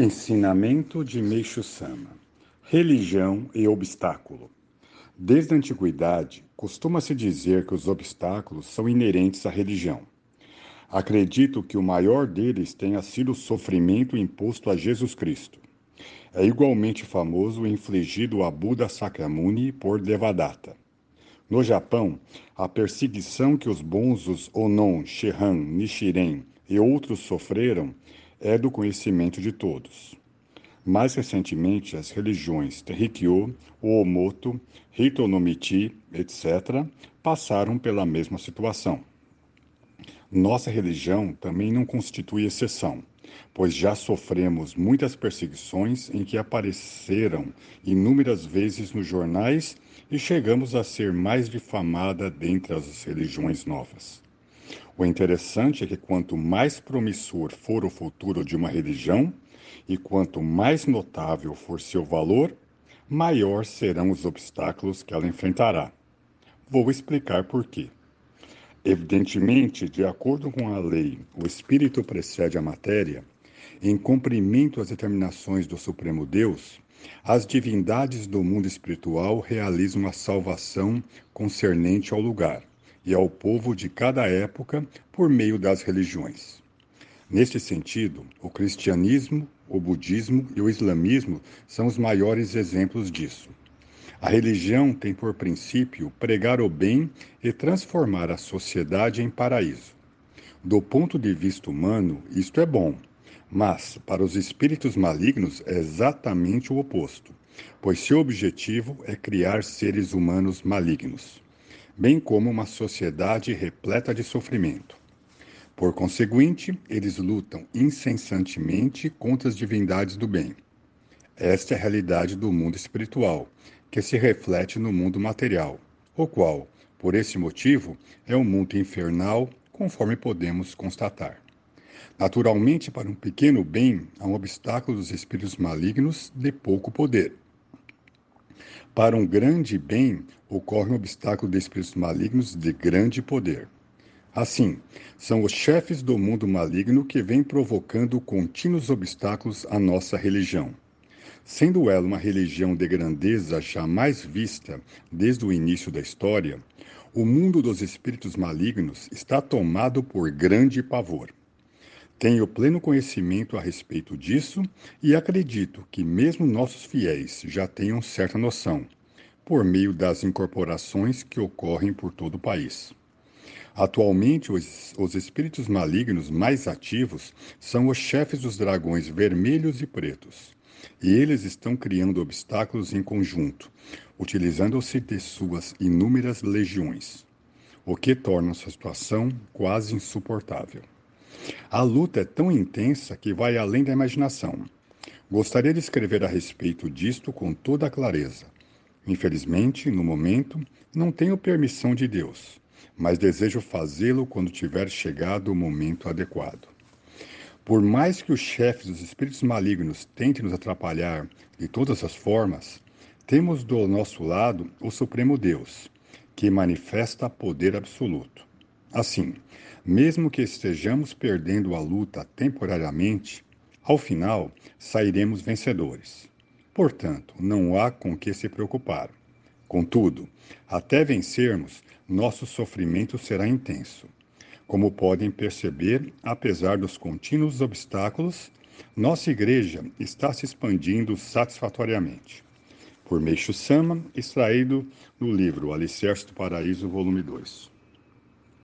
Ensinamento de Meixo Sama: Religião e obstáculo. Desde a antiguidade, costuma-se dizer que os obstáculos são inerentes à religião. Acredito que o maior deles tenha sido o sofrimento imposto a Jesus Cristo. É igualmente famoso o infligido a Buda Sakyamuni por Devadatta. No Japão, a perseguição que os bonzos Onon, Shihan, Nichiren e outros sofreram é do conhecimento de todos. Mais recentemente, as religiões Terikyo, Oomoto, Hitonomichi, etc., passaram pela mesma situação. Nossa religião também não constitui exceção, pois já sofremos muitas perseguições em que apareceram inúmeras vezes nos jornais e chegamos a ser mais difamada dentre as religiões novas. O interessante é que quanto mais promissor for o futuro de uma religião, e quanto mais notável for seu valor, maior serão os obstáculos que ela enfrentará. Vou explicar por quê. Evidentemente, de acordo com a lei, o espírito precede a matéria, em cumprimento às determinações do Supremo Deus, as divindades do mundo espiritual realizam a salvação concernente ao lugar e ao povo de cada época por meio das religiões. Neste sentido, o cristianismo, o budismo e o islamismo são os maiores exemplos disso. A religião tem por princípio pregar o bem e transformar a sociedade em paraíso. Do ponto de vista humano, isto é bom, mas para os espíritos malignos é exatamente o oposto, pois seu objetivo é criar seres humanos malignos bem como uma sociedade repleta de sofrimento. Por conseguinte, eles lutam incessantemente contra as divindades do bem. Esta é a realidade do mundo espiritual, que se reflete no mundo material, o qual, por esse motivo, é um mundo infernal, conforme podemos constatar. Naturalmente, para um pequeno bem, há um obstáculo dos espíritos malignos de pouco poder para um grande bem, ocorre um obstáculo de espíritos malignos de grande poder. Assim, são os chefes do mundo maligno que vêm provocando contínuos obstáculos à nossa religião. Sendo ela uma religião de grandeza jamais vista desde o início da história, o mundo dos espíritos malignos está tomado por grande pavor. Tenho pleno conhecimento a respeito disso e acredito que mesmo nossos fiéis já tenham certa noção, por meio das incorporações que ocorrem por todo o país. Atualmente, os, os espíritos malignos mais ativos são os chefes dos dragões vermelhos e pretos, e eles estão criando obstáculos em conjunto, utilizando-se de suas inúmeras legiões, o que torna a situação quase insuportável. A luta é tão intensa que vai além da imaginação. Gostaria de escrever a respeito disto com toda a clareza. Infelizmente, no momento, não tenho permissão de Deus, mas desejo fazê-lo quando tiver chegado o momento adequado. Por mais que os chefes dos espíritos malignos tentem nos atrapalhar de todas as formas, temos do nosso lado o Supremo Deus, que manifesta poder absoluto. Assim, mesmo que estejamos perdendo a luta temporariamente, ao final sairemos vencedores. Portanto, não há com que se preocupar. Contudo, até vencermos, nosso sofrimento será intenso. Como podem perceber, apesar dos contínuos obstáculos, nossa igreja está se expandindo satisfatoriamente. Por Meixo Sama, extraído no livro Alicerce do Paraíso, volume 2.